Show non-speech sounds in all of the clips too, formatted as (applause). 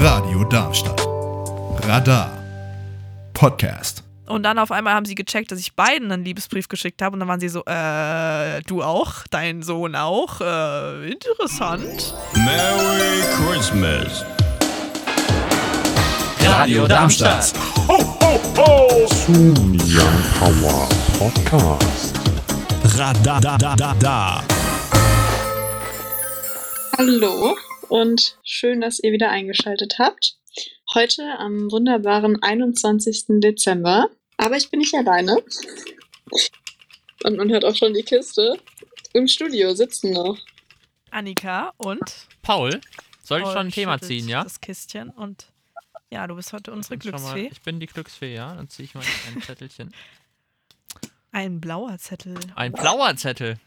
Radio Darmstadt. Radar. Podcast. Und dann auf einmal haben sie gecheckt, dass ich beiden einen Liebesbrief geschickt habe. Und dann waren sie so, äh, du auch? Dein Sohn auch? Äh, interessant. Merry Christmas. Radio Darmstadt. Young Power Podcast. Radadadada. Hallo und schön, dass ihr wieder eingeschaltet habt. Heute am wunderbaren 21. Dezember. Aber ich bin nicht alleine. Und man hört auch schon die Kiste. Im Studio sitzen noch. Annika und Paul, soll ich Paul schon ein Thema ziehen, ja? Das Kistchen und ja, du bist heute unsere mal- Glücksfee. Ich bin die Glücksfee, ja. Dann ziehe ich mal ein Zettelchen. Ein blauer Zettel. Ein blauer Zettel.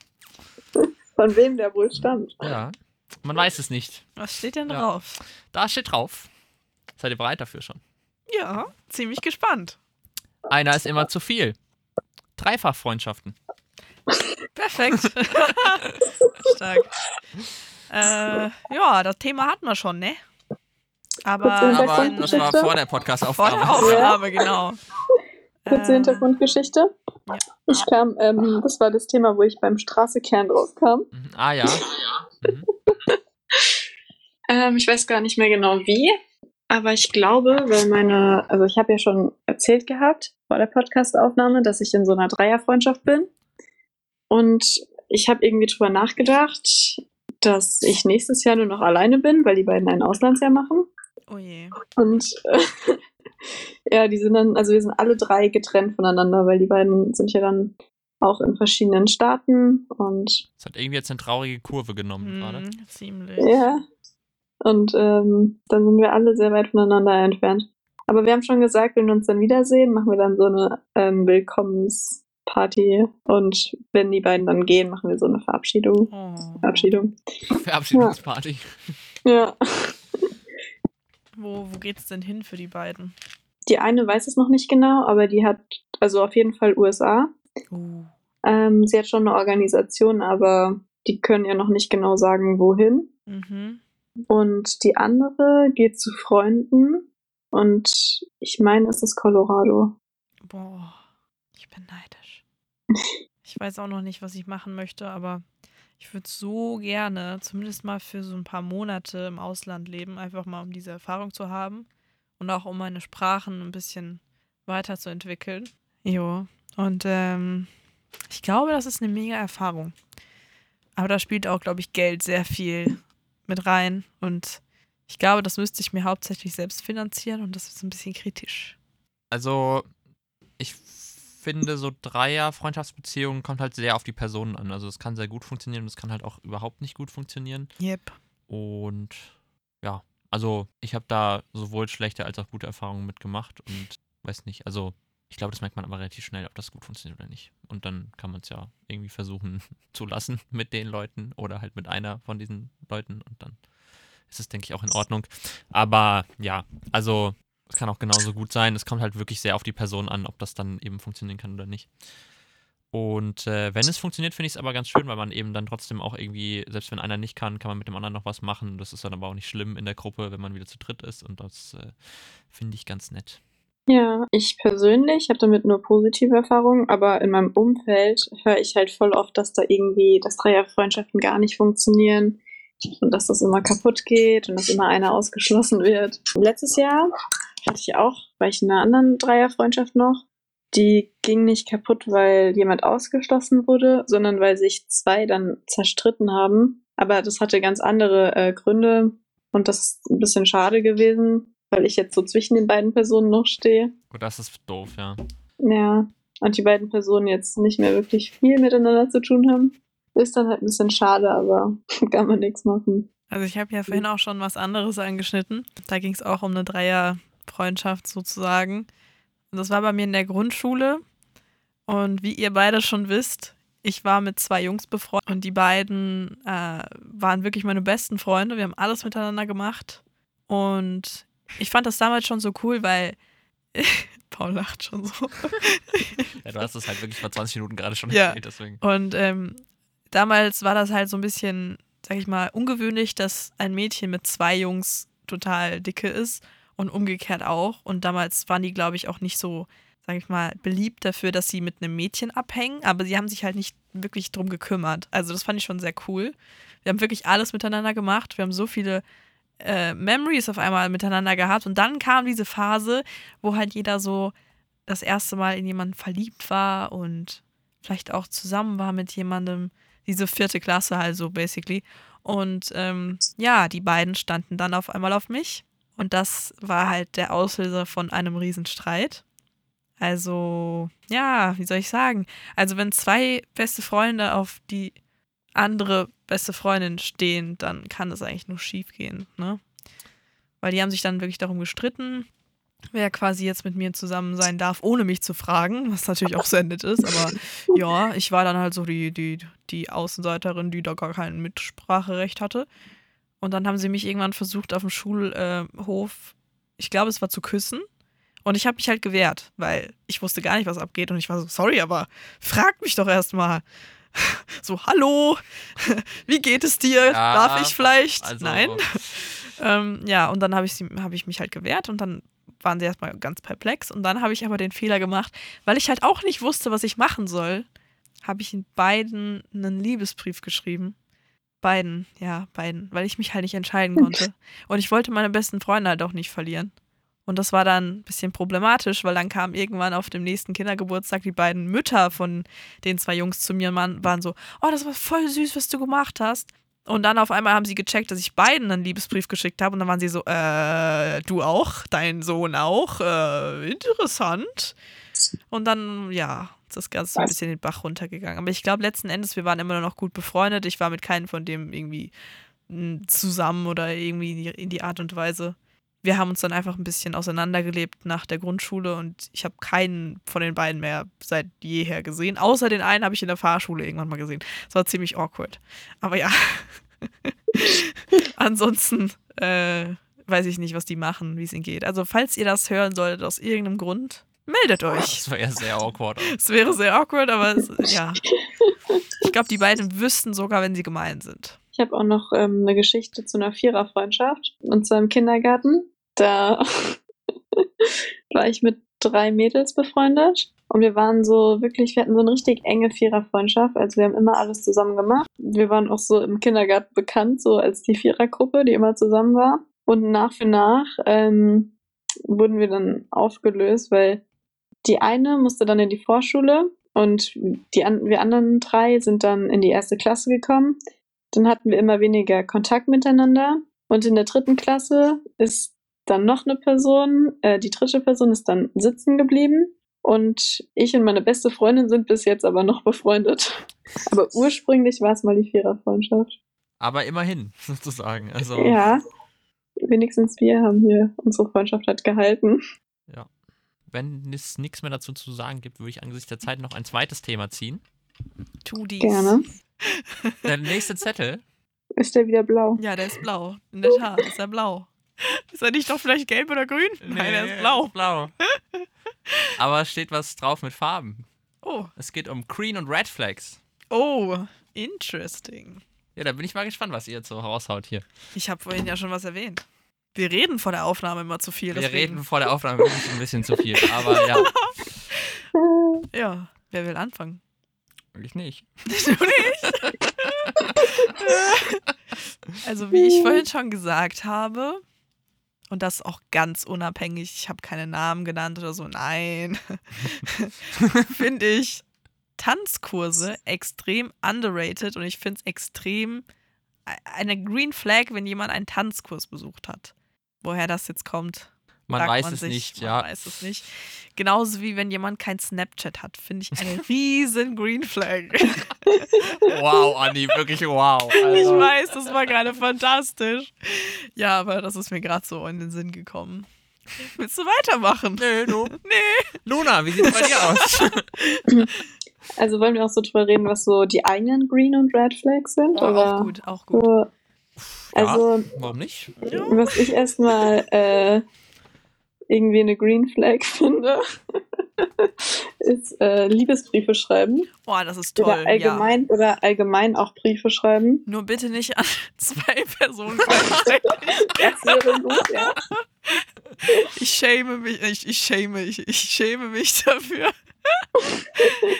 Von wem der wohl stammt. Ja. Man weiß es nicht. Was steht denn Ja. drauf? Da steht drauf. Seid ihr bereit dafür schon? Ja, ziemlich gespannt. Einer ist immer zu viel. Dreifachfreundschaften. Perfekt. (laughs) Stark. Äh, ja, das Thema hatten wir schon, ne? Aber, Aber das war vor der vor der Podcast-Aufnahme. Aufnahme, genau. (laughs) Kurze Äh, Hintergrundgeschichte. ja. Ich kam, ähm, das war das Thema, wo ich beim Straßekern rauskam. Mhm. Ah ja. (laughs) Mhm. Ähm, ich weiß gar nicht mehr genau wie, aber ich glaube, weil meine, also ich habe ja schon erzählt gehabt vor der Podcastaufnahme, dass ich in so einer Dreierfreundschaft bin. Und ich habe irgendwie drüber nachgedacht, dass ich nächstes Jahr nur noch alleine bin, weil die beiden ein Auslandsjahr machen. Oh je. Und äh, (laughs) ja, die sind dann, also wir sind alle drei getrennt voneinander, weil die beiden sind ja dann auch in verschiedenen Staaten und Das hat irgendwie jetzt eine traurige Kurve genommen gerade. Hm, ziemlich. Ja. Und ähm, dann sind wir alle sehr weit voneinander entfernt. Aber wir haben schon gesagt, wenn wir uns dann wiedersehen, machen wir dann so eine ähm, Willkommensparty. Und wenn die beiden dann gehen, machen wir so eine Verabschiedung. Oh. Verabschiedung. Verabschiedungsparty. Ja. Wo, wo geht's denn hin für die beiden? Die eine weiß es noch nicht genau, aber die hat, also auf jeden Fall USA. Uh. Ähm, sie hat schon eine Organisation, aber die können ja noch nicht genau sagen, wohin. Mhm. Und die andere geht zu Freunden. Und ich meine, es ist Colorado. Boah, ich bin neidisch. Ich weiß auch noch nicht, was ich machen möchte, aber ich würde so gerne, zumindest mal für so ein paar Monate im Ausland leben, einfach mal um diese Erfahrung zu haben und auch um meine Sprachen ein bisschen weiterzuentwickeln. Jo. Und ähm, ich glaube, das ist eine mega Erfahrung. Aber da spielt auch, glaube ich, Geld sehr viel mit rein. Und ich glaube, das müsste ich mir hauptsächlich selbst finanzieren und das ist ein bisschen kritisch. Also, ich finde, so Dreier-Freundschaftsbeziehungen kommt halt sehr auf die Personen an. Also, es kann sehr gut funktionieren und es kann halt auch überhaupt nicht gut funktionieren. Yep. Und ja, also, ich habe da sowohl schlechte als auch gute Erfahrungen mitgemacht und weiß nicht, also. Ich glaube, das merkt man aber relativ schnell, ob das gut funktioniert oder nicht. Und dann kann man es ja irgendwie versuchen (laughs) zu lassen (laughs) mit den Leuten oder halt mit einer von diesen Leuten und dann ist es, denke ich, auch in Ordnung. Aber ja, also es kann auch genauso gut sein. Es kommt halt wirklich sehr auf die Person an, ob das dann eben funktionieren kann oder nicht. Und äh, wenn es funktioniert, finde ich es aber ganz schön, weil man eben dann trotzdem auch irgendwie, selbst wenn einer nicht kann, kann man mit dem anderen noch was machen. Das ist dann aber auch nicht schlimm in der Gruppe, wenn man wieder zu dritt ist. Und das äh, finde ich ganz nett. Ja, ich persönlich habe damit nur positive Erfahrungen, aber in meinem Umfeld höre ich halt voll oft, dass da irgendwie, dass Dreierfreundschaften gar nicht funktionieren und dass das immer kaputt geht und dass immer einer ausgeschlossen wird. Letztes Jahr hatte ich auch, war ich in einer anderen Dreierfreundschaft noch, die ging nicht kaputt, weil jemand ausgeschlossen wurde, sondern weil sich zwei dann zerstritten haben. Aber das hatte ganz andere äh, Gründe und das ist ein bisschen schade gewesen, weil ich jetzt so zwischen den beiden Personen noch stehe. Gut, das ist doof, ja. Ja, und die beiden Personen jetzt nicht mehr wirklich viel miteinander zu tun haben. Ist dann halt ein bisschen schade, aber (laughs) kann man nichts machen. Also ich habe ja vorhin auch schon was anderes angeschnitten. Da ging es auch um eine Dreierfreundschaft sozusagen. Und das war bei mir in der Grundschule. Und wie ihr beide schon wisst, ich war mit zwei Jungs befreundet und die beiden äh, waren wirklich meine besten Freunde. Wir haben alles miteinander gemacht. Und ich fand das damals schon so cool, weil (laughs) Paul lacht schon so. ja. Du hast es halt wirklich vor 20 Minuten gerade schon Ja. erzählt, deswegen. Und ähm, damals war das halt so ein bisschen sag ich mal, ungewöhnlich, dass ein Mädchen mit zwei Jungs total dicke ist und umgekehrt auch. Und damals waren die, glaube ich, auch nicht so, sag ich mal, beliebt dafür, dass sie mit einem Mädchen abhängen, aber sie haben sich halt nicht wirklich drum gekümmert. Also das fand ich schon sehr cool. Wir haben wirklich alles miteinander gemacht. Wir haben so viele äh, Memories auf einmal miteinander gehabt. Und dann kam diese Phase, wo halt jeder so das erste Mal in jemanden verliebt war und vielleicht auch zusammen war mit jemandem. Diese vierte Klasse halt so basically. Und ähm, ja, die beiden standen dann auf einmal auf mich. Und das war halt der Auslöser von einem Riesenstreit. Also, ja, wie soll ich sagen? Also, wenn zwei beste Freunde auf die andere beste Freundin stehen, dann kann das eigentlich nur schief gehen, ne? Weil die haben sich dann wirklich darum gestritten, wer quasi jetzt mit mir zusammen sein darf, ohne mich zu fragen, was natürlich auch sehr nett ist, aber (laughs) ja, ich war dann halt so die, die, die Außenseiterin, die da gar kein Mitspracherecht hatte. Und dann haben sie mich irgendwann versucht, auf dem Schulhof, ich glaube, es war zu küssen. Und ich habe mich halt gewehrt, weil ich wusste gar nicht, was abgeht. Und ich war so, sorry, aber frag mich doch erstmal. So, hallo, wie geht es dir? Ja, Darf ich vielleicht? also- Nein. (laughs) ähm, ja, und dann habe ich, sie- hab ich mich halt gewehrt und dann waren sie erstmal ganz perplex. Und dann habe ich aber den Fehler gemacht, weil ich halt auch nicht wusste, was ich machen soll, habe ich in beiden einen Liebesbrief geschrieben. Beiden, ja, beiden, weil ich mich halt nicht entscheiden (laughs) konnte. Und ich wollte meine besten Freunde halt auch nicht verlieren. Und das war dann ein bisschen problematisch, weil dann kam irgendwann auf dem nächsten Kindergeburtstag die beiden Mütter von den zwei Jungs zu mir und waren- so, oh, das war voll süß, was du gemacht hast. Und dann auf einmal haben sie gecheckt, dass ich beiden einen Liebesbrief geschickt habe. Und dann waren sie so, äh, du auch? Dein Sohn auch? Äh, interessant. Und dann, ja, ist das Ganze so ein bisschen den Bach runtergegangen. Aber ich glaube, letzten Endes, wir waren immer noch gut befreundet. Ich war mit keinem von dem irgendwie m, zusammen oder irgendwie in die Art und Weise. Wir haben uns dann einfach ein bisschen auseinandergelebt nach der Grundschule und ich habe keinen von den beiden mehr seit jeher gesehen. Außer den einen habe ich in der Fahrschule irgendwann mal gesehen. Das war ziemlich awkward. Aber ja. (laughs) Ansonsten äh, weiß ich nicht, was die machen, wie es ihnen geht. Also, falls ihr das hören solltet aus irgendeinem Grund, meldet euch. Das war ja sehr awkward. Es wäre sehr awkward, aber es, ja. Ich glaube, die beiden wüssten sogar, wenn sie gemein sind. Ich habe auch noch ähm, eine Geschichte zu einer Viererfreundschaft. Und zwar im Kindergarten. Da (laughs) war ich mit drei Mädels befreundet. Und wir waren so wirklich, wir hatten so eine richtig enge Viererfreundschaft. Also wir haben immer alles zusammen gemacht. Wir waren auch so im Kindergarten bekannt, so als die Vierergruppe, die immer zusammen war. Und nach für nach ähm, wurden wir dann aufgelöst, weil die eine musste dann in die Vorschule und die an, wir anderen drei sind dann in die erste Klasse gekommen. Dann hatten wir immer weniger Kontakt miteinander. Und in der dritten Klasse ist dann noch eine Person, äh, die dritte Person ist dann sitzen geblieben. Und ich und meine beste Freundin sind bis jetzt aber noch befreundet. Aber ursprünglich war es mal die Viererfreundschaft. Aber immerhin, (laughs) sozusagen. Also, Ja, wenigstens wir haben hier unsere Freundschaft hat gehalten. wenn es nichts mehr dazu zu sagen gibt, würde ich angesichts der Zeit noch ein zweites Thema ziehen. Tu dies. Gerne. Der nächste Zettel. Ist der wieder blau? Ja, der ist blau. In der Tat ist er blau. (laughs) Ist er nicht doch vielleicht gelb oder grün? Nein, er ist blau. blau. (laughs) Aber es steht was drauf mit Farben. Oh, Es geht um Green und Red Flags. oh, interesting. Ja, da bin ich mal gespannt, was ihr jetzt so raushaut hier. Ich habe vorhin ja schon was erwähnt. Wir reden vor der Aufnahme immer zu viel. Wir deswegen- reden vor der Aufnahme wirklich ein bisschen zu viel. Aber ja, (laughs) Ja, wer will anfangen? ich nicht. Du nicht? also, wie ich vorhin schon gesagt habe, und das auch ganz unabhängig, ich habe keine Namen genannt oder so, nein, (laughs) finde ich Tanzkurse extrem underrated und ich finde es extrem e- eine Green Flag, wenn jemand einen Tanzkurs besucht hat. Woher das jetzt kommt, Man weiß man es sich, nicht, man ja. weiß es nicht. Genauso wie wenn jemand kein Snapchat hat, finde ich eine (laughs) riesen Green Flag. Wow, Andi, wirklich wow. Ich Also, weiß, das war gerade fantastisch. Ja, aber das ist mir gerade so in den Sinn gekommen. Willst du weitermachen? Nee, du. Nee. Luna, wie sieht es bei dir aus? (laughs) Also wollen wir auch so drüber reden, was so die eigenen Green und Red Flags sind? Oh, oder? auch gut, auch gut. So, also, ja, warum nicht? was ich erstmal äh, irgendwie eine Green Flag finde, (laughs) ist äh, Liebesbriefe schreiben. Boah, das ist toll. Oder allgemein, oder allgemein auch Briefe schreiben. Ja. Nur bitte nicht an (laughs) zwei Personen gleichzeitig. (laughs) Das wäre gut, ja. Ich schäme mich, ich, ich schäme, ich, ich schäme mich dafür.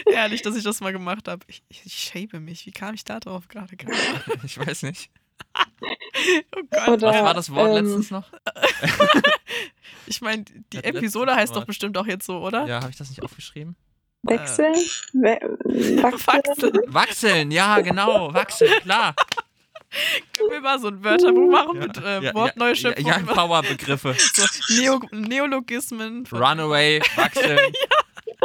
Ehrlich, dass ich das mal gemacht habe. Ich, ich, ich schäme mich. Wie kam ich da drauf gerade? Ich weiß nicht. (laughs) Oh Gott. Oder- Was war das Wort ähm, letztens noch? (laughs) Ich meine, die Das Episode heißt doch bestimmt auch jetzt so, oder? Ja, habe ich das nicht aufgeschrieben? Wechseln? We Wachseln? Wachseln. Ja, genau, wachseln, klar. Können wir mal so ein Wörterbuch machen mit äh, ja, Wortneuschöpfung? Ja, ja, Powerbegriffe. (laughs) so Neo Neologismen. Runaway, wachseln,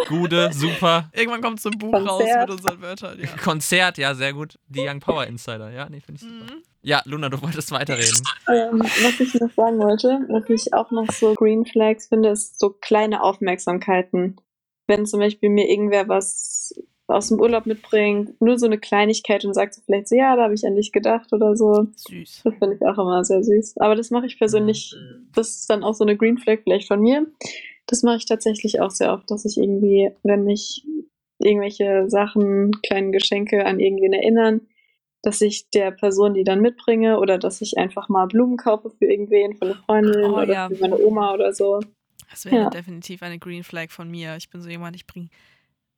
Gude, super. Irgendwann kommt so ein Buch Konzert. raus mit unseren Wörtern. Ja. Konzert, ja, sehr gut. Die Young Power Insider, ja, nee, finde ich super. Mhm. Ja, Luna, du wolltest weiterreden. Ähm, was ich noch sagen wollte, was ich auch noch so Green Flags finde, ist so kleine Aufmerksamkeiten. Wenn zum Beispiel mir irgendwer was aus dem Urlaub mitbringt, nur so eine Kleinigkeit und sagt so vielleicht so, ja, da habe ich an dich gedacht oder so. Süß. Das finde ich auch immer sehr süß. Aber das mache ich persönlich, das ist dann auch so eine Green Flag vielleicht von mir. Das mache ich tatsächlich auch sehr oft, dass ich irgendwie, wenn mich irgendwelche Sachen, kleine Geschenke an irgendwen erinnern, dass ich der Person die dann mitbringe oder dass ich einfach mal Blumen kaufe für irgendwen, für eine Freundin Oh, oder ja. für meine Oma oder so. Das wäre Ja. definitiv eine Green Flag von mir. Ich bin so jemand, ich bringe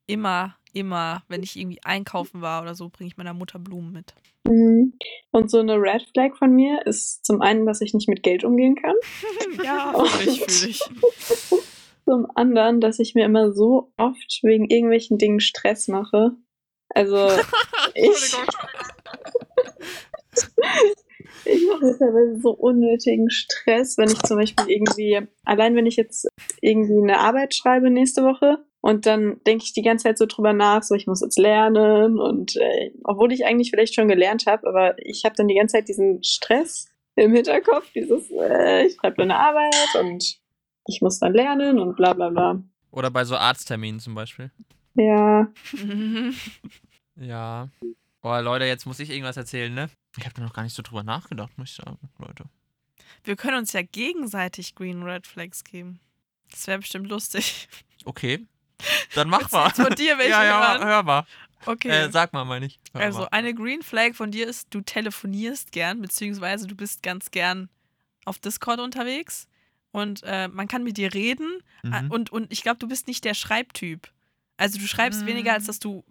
immer, immer, wenn ich irgendwie einkaufen war oder so, bringe ich meiner Mutter Blumen mit. Mhm. Und so eine Red Flag von mir ist zum einen, dass ich nicht mit Geld umgehen kann. (laughs) ja, ich, fühle ich. (laughs) Zum anderen, dass ich mir immer so oft wegen irgendwelchen Dingen Stress mache. Also (laughs) ich, ich mache mir teilweise so unnötigen Stress, wenn ich zum Beispiel irgendwie, allein wenn ich jetzt irgendwie eine Arbeit schreibe nächste Woche und dann denke ich die ganze Zeit so drüber nach, so ich muss jetzt lernen und äh, obwohl ich eigentlich vielleicht schon gelernt habe, aber ich habe dann die ganze Zeit diesen Stress im Hinterkopf, dieses, äh, ich schreibe eine Arbeit und ich muss dann lernen und bla bla bla. Oder bei so Arztterminen zum Beispiel. Ja. Ja. Boah, Leute, jetzt muss ich irgendwas erzählen, ne? Ich habe da noch gar nicht so drüber nachgedacht, muss ich sagen, Leute. Wir können uns ja gegenseitig Green Red Flags geben. Das wäre bestimmt lustig. Okay. Dann mach mal. von dir welche ja, ja, hören? hör mal. Okay. Äh, sag mal, meine ich. Hör Also mal. eine Green Flag von dir ist, du telefonierst gern, beziehungsweise du bist ganz gern auf Discord unterwegs und äh, man kann mit dir reden äh, Mhm. und, und ich glaube, du bist nicht der Schreibtyp. Also du schreibst weniger, als dass du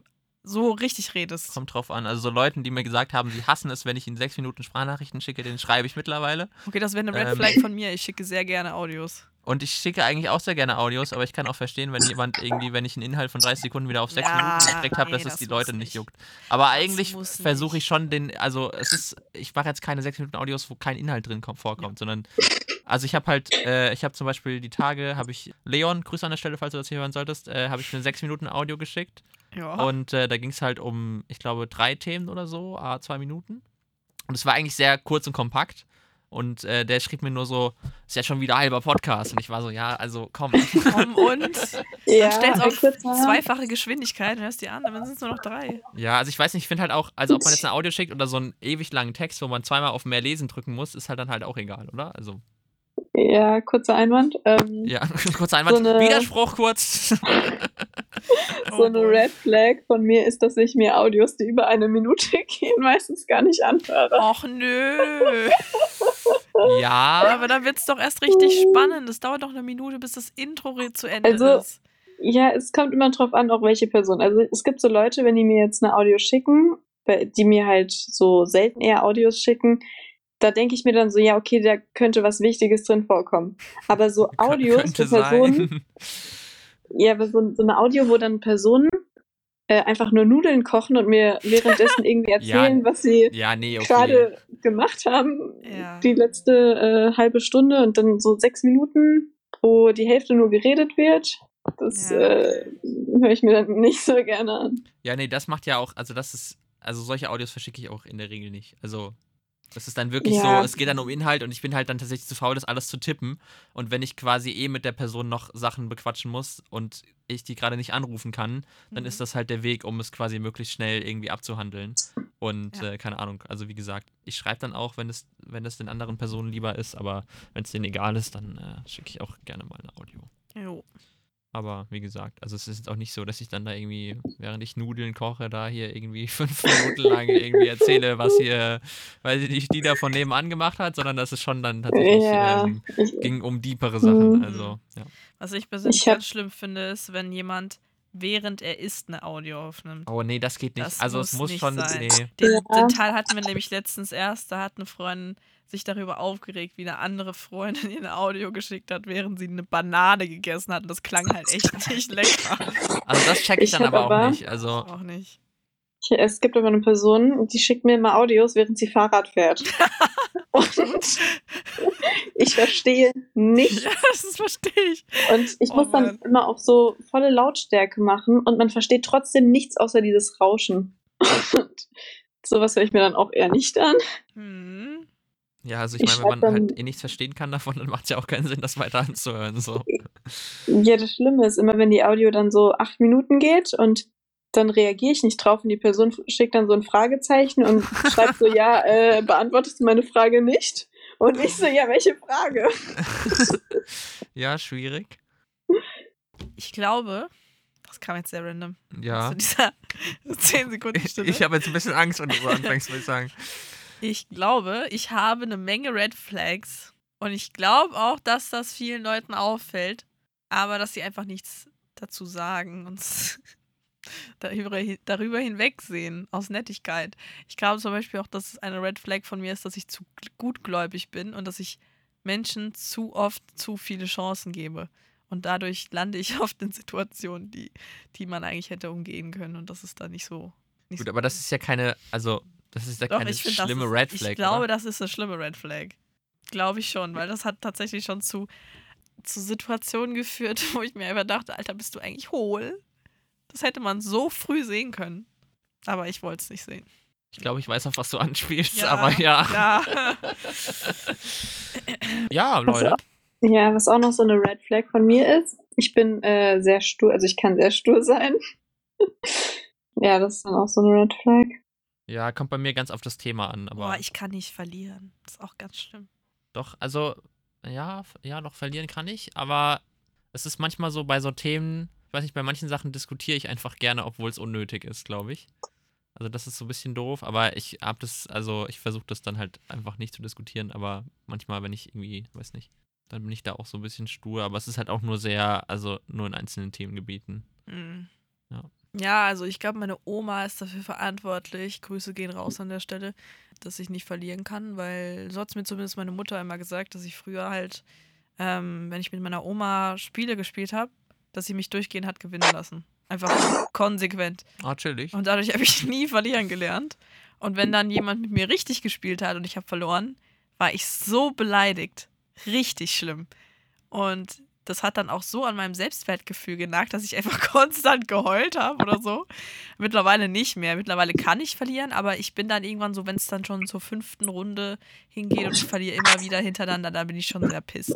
so richtig redest. Kommt drauf an. Also so Leuten, die mir gesagt haben, sie hassen es, wenn ich ihnen sechs Minuten Sprachnachrichten schicke, den schreibe ich mittlerweile. Okay, das wäre eine Red Ähm. Flag von mir. Ich schicke sehr gerne Audios. Und ich schicke eigentlich auch sehr gerne Audios, aber ich kann auch verstehen, wenn jemand irgendwie, wenn ich einen Inhalt von 30 Sekunden wieder auf sechs Ja, Minuten gestreckt habe, dass es das die muss Leute nicht. nicht juckt. Aber eigentlich muss versuche ich schon den, also es ist, ich mache jetzt keine sechs Minuten Audios, wo kein Inhalt drin kommt, vorkommt, sondern, also ich habe halt, äh, ich habe zum Beispiel die Tage, habe ich Leon, Grüße an der Stelle, falls du das hier hören solltest, äh, habe ich eine sechs Minuten Audio geschickt. Ja. Und äh, da ging es halt um, ich glaube, drei Themen oder so, a zwei Minuten. Und es war eigentlich sehr kurz und kompakt. Und äh, der schrieb mir nur so, ist ja schon wieder halber Podcast. Und ich war so, ja, also komm. (laughs) Komm und (laughs) ja dann stellst auf zweifache Geschwindigkeit und hörst die an, dann sind es nur noch drei. ja, also ich weiß nicht, ich finde halt auch, also ob man jetzt ein Audio schickt oder so einen ewig langen Text, wo man zweimal auf mehr lesen drücken muss, ist halt dann halt auch egal, oder? Also, Ja, kurzer Einwand. Ähm, ja, (laughs) kurz Einwand. So eine- Widerspruch kurz. (laughs) So eine Red Flag von mir ist, dass ich mir Audios, die über eine Minute (laughs) gehen, meistens gar nicht anhöre. Och nö. ja, Aber dann wird es doch erst richtig spannend. Es dauert doch eine Minute, bis das Intro zu Ende Also, ist. Ja, es kommt immer drauf an, auch welche Person. Also es gibt so Leute, wenn die mir jetzt eine Audio schicken, die mir halt so selten eher Audios schicken, da denke ich mir dann so, ja, okay, da könnte was Wichtiges drin vorkommen. Aber so Audios für Personen, sein. (laughs) ja, aber so, so eine Audio, wo dann Personen äh, einfach nur Nudeln kochen und mir währenddessen (laughs) irgendwie Ja. erzählen, was sie Ja, nee, okay. gerade gemacht haben, Ja. die letzte äh, halbe Stunde und dann so sechs Minuten, wo die Hälfte nur geredet wird. Das Ja. äh, höre ich mir dann nicht so gerne an. Ja, nee, das macht ja auch, also das ist, also solche Audios verschicke ich auch in der Regel nicht. Also, das ist dann wirklich Ja. so, es geht dann um Inhalt und ich bin halt dann tatsächlich zu faul, das alles zu tippen. Und wenn ich quasi eh mit der Person noch Sachen bequatschen muss und ich die gerade nicht anrufen kann, dann Mhm. ist das halt der Weg, um es quasi möglichst schnell irgendwie abzuhandeln. Und Ja. äh, keine Ahnung, also wie gesagt, ich schreibe dann auch, wenn es, wenn es den anderen Personen lieber ist, aber wenn es denen egal ist, dann äh, schicke ich auch gerne mal ein Audio. Jo. Aber wie gesagt, also es ist jetzt auch nicht so, dass ich dann da irgendwie, während ich Nudeln koche, da hier irgendwie (laughs) fünf Minuten lang irgendwie erzähle, was hier, weil sie die, die da von nebenan gemacht hat, sondern dass es schon dann tatsächlich Ja, ähm, ging um diepere Sachen. Mhm. Also, ja. Was ich persönlich Ich ganz schlimm finde, ist, wenn jemand während er isst eine Audio aufnimmt. Oh nee, das geht nicht. Das also es muss muss nicht schon. sein. Nee. Den, den Teil hatten wir nämlich letztens erst. Da hat eine Freundin sich darüber aufgeregt, wie eine andere Freundin ihr eine Audio geschickt hat, während sie eine Banane gegessen hat. Und das klang halt echt (laughs) nicht lecker. Also das check ich, Ich dann aber auch aber- nicht. Also Auch nicht. Es gibt aber eine Person, die schickt mir immer Audios, während sie Fahrrad fährt. (laughs) Und ich verstehe nicht. Ja, das verstehe ich. Und ich Oh muss dann Mann. immer auf so volle Lautstärke machen und man versteht trotzdem nichts außer dieses Rauschen. Und sowas höre ich mir dann auch eher nicht an. Hm. ja, also ich Ich meine, wenn man halt dann- eh nichts verstehen kann davon, dann macht es ja auch keinen Sinn, das weiter anzuhören. So. Ja, das Schlimme ist immer, wenn die Audio dann so acht Minuten geht und dann reagiere ich nicht drauf und die Person schickt dann so ein Fragezeichen und (laughs) schreibt so, ja, äh, beantwortest du meine Frage nicht? Und ich so, ja, welche Frage? (laughs) ja, schwierig. Ich glaube, das kam jetzt sehr random. Ja. Zu dieser (laughs) 10 Sekunden Ich, Stille. ich habe jetzt ein bisschen Angst, wenn du so anfängst, muss ich sagen. Ich glaube, ich habe eine Menge Red Flags und ich glaube auch, dass das vielen Leuten auffällt, aber dass sie einfach nichts dazu sagen und darüber, darüber hinwegsehen, aus Nettigkeit. Ich glaube zum Beispiel auch, dass es eine Red Flag von mir ist, dass ich zu gl- gutgläubig bin und dass ich Menschen zu oft zu viele Chancen gebe. Und dadurch lande ich (laughs) oft in Situationen, die, die man eigentlich hätte umgehen können. Und das ist dann nicht so. Nicht Gut, so aber das ist ja keine, also das ist ja doch, keine ich finde, schlimme ist, Red Flag. Ich glaube, oder? das ist eine schlimme Red Flag. Glaube ich schon, weil das hat tatsächlich schon zu, zu Situationen geführt, (laughs) wo ich mir einfach dachte, Alter, bist du eigentlich hohl? Das hätte man so früh sehen können. Aber ich wollte es nicht sehen. Ich glaube, ich weiß, auf was du anspielst, Ja, aber ja. Ja. (laughs) Ja, Leute. Ja, was auch noch so eine Red Flag von mir ist, ich bin äh, sehr stur, also ich kann sehr stur sein. (laughs) ja, das ist dann auch so eine Red Flag. Ja, kommt bei mir ganz auf das Thema an, aber Boah, ich kann nicht verlieren. Das ist auch ganz schlimm. doch, also ja, ja, doch verlieren kann ich, aber es ist manchmal so bei so Themen, weiß nicht, bei manchen Sachen diskutiere ich einfach gerne, obwohl es unnötig ist, glaube ich. Also das ist so ein bisschen doof, aber ich habe das, also ich versuche das dann halt einfach nicht zu diskutieren, aber manchmal, wenn ich irgendwie, weiß nicht, dann bin ich da auch so ein bisschen stur, aber es ist halt auch nur sehr, also nur in einzelnen Themengebieten. Mhm. Ja. Ja, also ich glaube, meine Oma ist dafür verantwortlich. Grüße gehen raus an der Stelle, dass ich nicht verlieren kann, weil so hat mir zumindest meine Mutter immer gesagt, dass ich früher halt, ähm, wenn ich mit meiner Oma Spiele gespielt habe, dass sie mich durchgehend hat gewinnen lassen. Einfach (laughs) konsequent. Ah, chillig. Und dadurch habe ich (laughs) nie verlieren gelernt. Und wenn dann jemand mit mir richtig gespielt hat und ich habe verloren, war ich so beleidigt. Richtig schlimm. Und das hat dann auch so an meinem Selbstwertgefühl genagt, dass ich einfach (laughs) konstant geheult habe oder so. Mittlerweile nicht mehr. Mittlerweile kann ich verlieren, aber ich bin dann irgendwann so, wenn es dann schon zur fünften Runde hingeht und ich verliere immer wieder hintereinander, dann bin ich schon sehr pisst.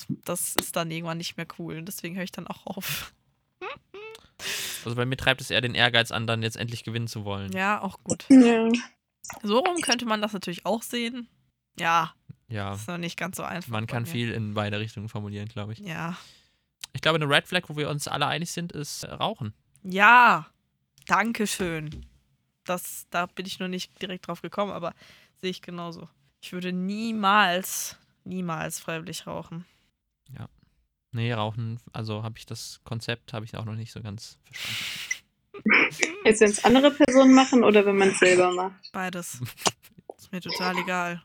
Das, das ist dann irgendwann nicht mehr cool. Und deswegen höre ich dann auch auf. Also bei mir treibt es eher den Ehrgeiz an, dann jetzt endlich gewinnen zu wollen. Ja, auch gut. Ja. So rum könnte man das natürlich auch sehen. Ja, Ja, ist noch nicht ganz so einfach. man kann viel in beide Richtungen formulieren, glaube ich. Ja. Ich glaube, eine Red Flag, wo wir uns alle einig sind, ist äh, Rauchen. Ja, danke schön. Das, da bin ich noch nicht direkt drauf gekommen, aber sehe ich genauso. Ich würde niemals, niemals freiwillig rauchen. Nee, Rauchen, also habe ich das Konzept, habe ich auch noch nicht so ganz verstanden. (laughs) Jetzt, wenn es andere Personen machen oder wenn man es selber macht. Beides. Ist mir total egal.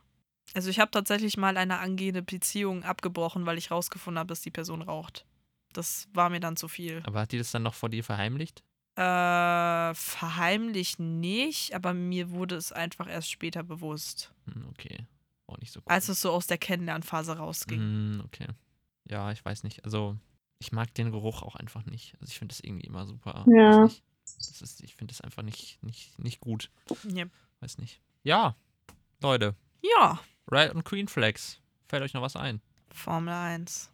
Also ich habe tatsächlich mal eine angehende Beziehung abgebrochen, weil ich rausgefunden habe, dass die Person raucht. Das war mir dann zu viel. Aber hat die das dann noch vor dir verheimlicht? Äh, verheimlicht nicht, aber mir wurde es einfach erst später bewusst. Hm, okay. Auch nicht so cool. Als es so aus der Kennenlernphase rausging. Hm, okay. Ja, ich weiß nicht. Also, ich mag den Geruch auch einfach nicht. Also, ich finde das irgendwie immer super. Ja. Ist, ich finde das einfach nicht, nicht, nicht gut. Yep. Weiß nicht. Ja, Leute. Ja, Red und Green Flags. Fällt euch noch was ein? Formel 1.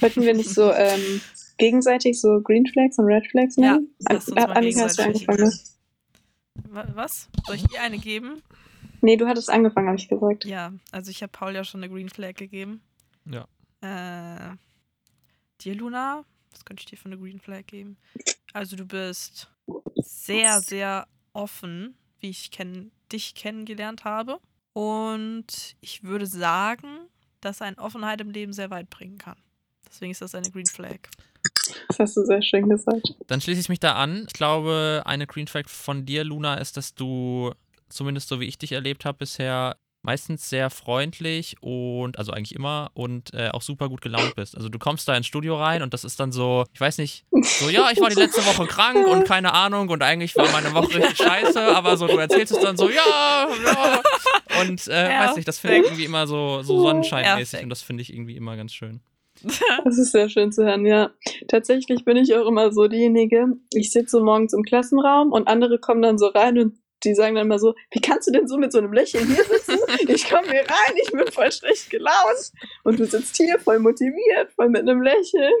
Wollten wir nicht so (laughs) ähm, gegenseitig so Green Flags und Red Flags Ja, nennen? An- mal Annika, hast du angefangen? Wa- Was? Soll ich dir eine geben? Nee, du hattest angefangen, habe ich gesagt. Ja, also ich habe Paul ja schon eine Green Flag gegeben. Ja. Äh, dir, Luna, Was könnte ich dir für eine Green Flag geben? Also du bist sehr, sehr offen, wie ich kenn dich kennengelernt habe. Und ich würde sagen, dass eine Offenheit im Leben sehr weit bringen kann. Deswegen ist das eine Green Flag. Das hast du sehr schön gesagt. Dann schließe ich mich da an. Ich glaube, eine Green Flag von dir, Luna, ist, dass du, zumindest so wie ich dich erlebt habe bisher, meistens sehr freundlich und, also eigentlich immer, und äh, auch super gut gelaunt bist. Also du kommst da ins Studio rein und das ist dann so, ich weiß nicht, so, ja, ich war die letzte Woche krank und keine Ahnung und eigentlich war meine Woche richtig scheiße, aber so, du erzählst es dann so, ja, ja. Und äh, weiß nicht, das finde ich irgendwie immer so, so sonnenscheinmäßig und das finde ich irgendwie immer ganz schön. (laughs) Das ist sehr schön zu hören, ja. Tatsächlich bin ich auch immer so diejenige, ich sitze morgens im Klassenraum und andere kommen dann so rein und die sagen dann immer so, wie kannst du denn so mit so einem Lächeln hier sitzen? Ich komme hier rein, ich bin voll schlecht gelaunt und du sitzt hier voll motiviert, voll mit einem Lächeln.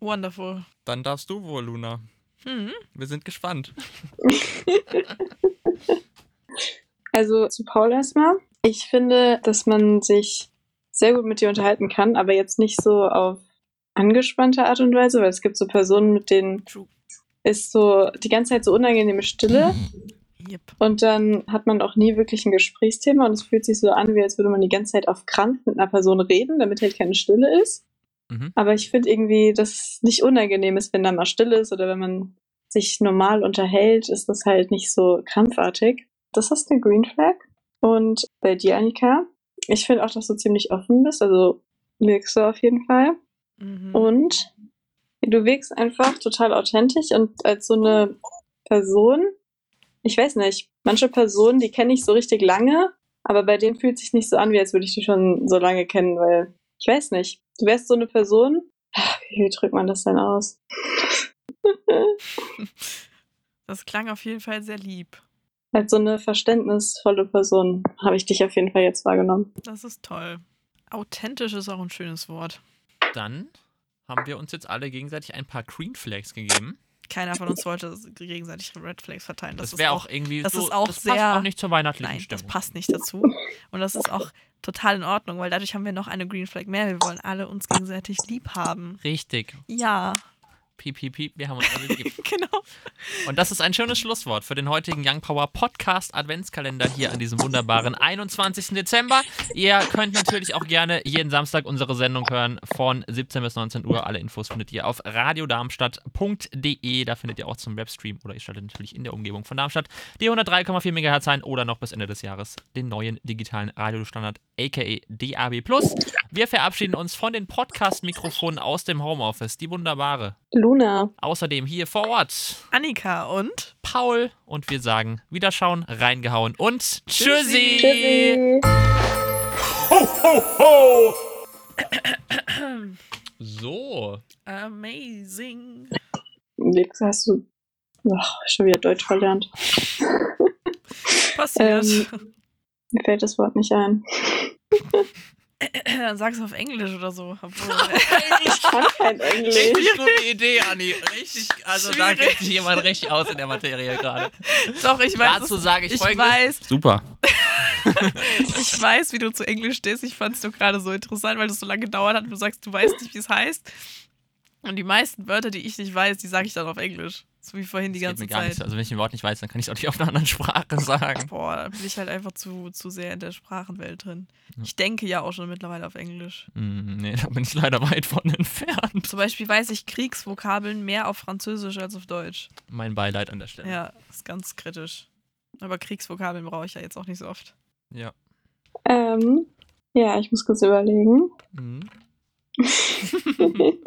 Wonderful. Dann darfst du wohl, Luna. Hm. Wir sind gespannt. Also zu Paul erstmal. Ich finde, dass man sich sehr gut mit dir unterhalten kann, aber jetzt nicht so auf angespannte Art und Weise, weil es gibt so Personen, mit denen True. Ist so die ganze Zeit so unangenehme Stille Yep. und dann hat man auch nie wirklich ein Gesprächsthema und es fühlt sich so an, wie als würde man die ganze Zeit auf Krampf mit einer Person reden, damit halt keine Stille ist. Mhm. Aber ich finde irgendwie, dass es nicht unangenehm ist, wenn da mal Stille ist oder wenn man sich normal unterhält, ist das halt nicht so krampfartig. Das ist eine Green Flag. Und bei dir, Annika, ich finde auch, dass du ziemlich offen bist, also wirkst du auf jeden Fall. Mhm. Und du wirkst einfach total authentisch und als so eine Person, ich weiß nicht, manche Personen, die kenne ich so richtig lange, aber bei denen fühlt sich nicht so an, wie als würde ich die schon so lange kennen, weil ich weiß nicht, du wärst so eine Person, ach, wie drückt man das denn aus? (laughs) Das klang auf jeden Fall sehr lieb. als so eine verständnisvolle Person habe ich dich auf jeden Fall jetzt wahrgenommen. Das ist toll. Authentisch ist auch ein schönes Wort. Dann haben wir uns jetzt alle gegenseitig ein paar Green Flags gegeben. Keiner von uns wollte gegenseitig Red Flags verteilen. Das, ist wäre auch irgendwie das so, ist auch das sehr- passt auch nicht zur weihnachtlichen Nein, das Stimmung. passt nicht dazu. Und das ist auch total in Ordnung, weil dadurch haben wir noch eine Green Flag mehr. Wir wollen alle uns gegenseitig lieb haben. Richtig. Ja, Piep, piep, piep, wir haben uns alle lieb. (laughs) genau. Und das ist ein schönes Schlusswort für den heutigen Young Power Podcast Adventskalender hier an diesem wunderbaren 21. Dezember. Ihr könnt natürlich auch gerne jeden Samstag unsere Sendung hören von 17 bis 19 Uhr. Alle Infos findet ihr auf radiodarmstadt.de. Da findet ihr auch zum Webstream oder ihr schaltet natürlich in der Umgebung von Darmstadt die 103,4 MHz ein oder noch bis Ende des Jahres den neuen digitalen Radiostandard aka DAB+. Wir verabschieden uns von den Podcast-Mikrofonen aus dem Homeoffice. Die wunderbare. Luna, Außerdem hier vor Ort Annika und Paul und wir sagen Wiederschauen, reingehauen und Tschüssi! tschüssi. So, amazing. Jetzt hast du ach, schon wieder Deutsch verlernt. Passiert. Ähm. Mir fällt das Wort nicht ein. Dann sag's auf Englisch oder so. (laughs) Obwohl, Ich kann kein Englisch. richtig gute Idee, Anni. Richtig, also da Schwierig. kennt sich jemand richtig aus in der Materie gerade. Doch, ich weiß. Dazu es- sage ich, ich folgendes. weiß, Super. (laughs) ich weiß, wie du zu Englisch stehst. Ich fand es nur gerade so interessant, weil es so lange gedauert hat. und Du sagst, du weißt nicht, wie es heißt. Und die meisten Wörter, die ich nicht weiß, die sage ich dann auf Englisch. So wie vorhin die Das geht ganze mir gar nicht. Zeit. so. Also wenn ich ein Wort nicht weiß, dann kann ich es auch nicht auf einer anderen Sprache sagen. Boah, da bin ich halt einfach zu, zu sehr in der Sprachenwelt drin. Ja. Ich denke ja auch schon mittlerweile auf Englisch. Hm, nee, da bin ich leider weit von entfernt. Zum Beispiel weiß ich Kriegsvokabeln mehr auf Französisch als auf Deutsch. Mein Beileid an der Stelle. Ja, ist ganz kritisch. Aber Kriegsvokabeln brauche ich ja jetzt auch nicht so oft. Ja. Ähm, ja, ich muss kurz überlegen. Mhm. (laughs) (laughs)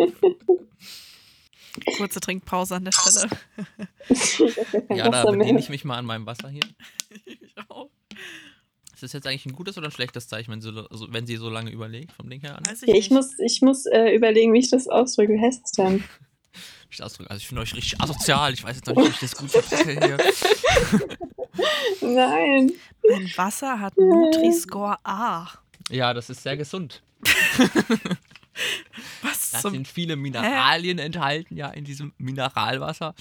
Kurze Trinkpause an der Stelle. (laughs) Ja, da bediene ich mich mal an meinem Wasser hier. (laughs) ich auch. Ist das jetzt eigentlich ein gutes oder ein schlechtes Zeichen, wenn sie, so, also wenn sie so lange überlegt, vom Ding her an? Weiß ich Ja, ich muss, ich muss äh, überlegen, wie ich das ausdrücke. Wie heißt das denn? (laughs) Ich ausdrücken. Also ich finde euch richtig asozial. Ich weiß jetzt noch nicht, wie ich das gut verpacke hier. Nein. mein Wasser hat Nutri-Score A. Ja, das ist sehr gesund. (laughs) Was Da sind viele Mineralien enthalten, ja, in diesem Mineralwasser.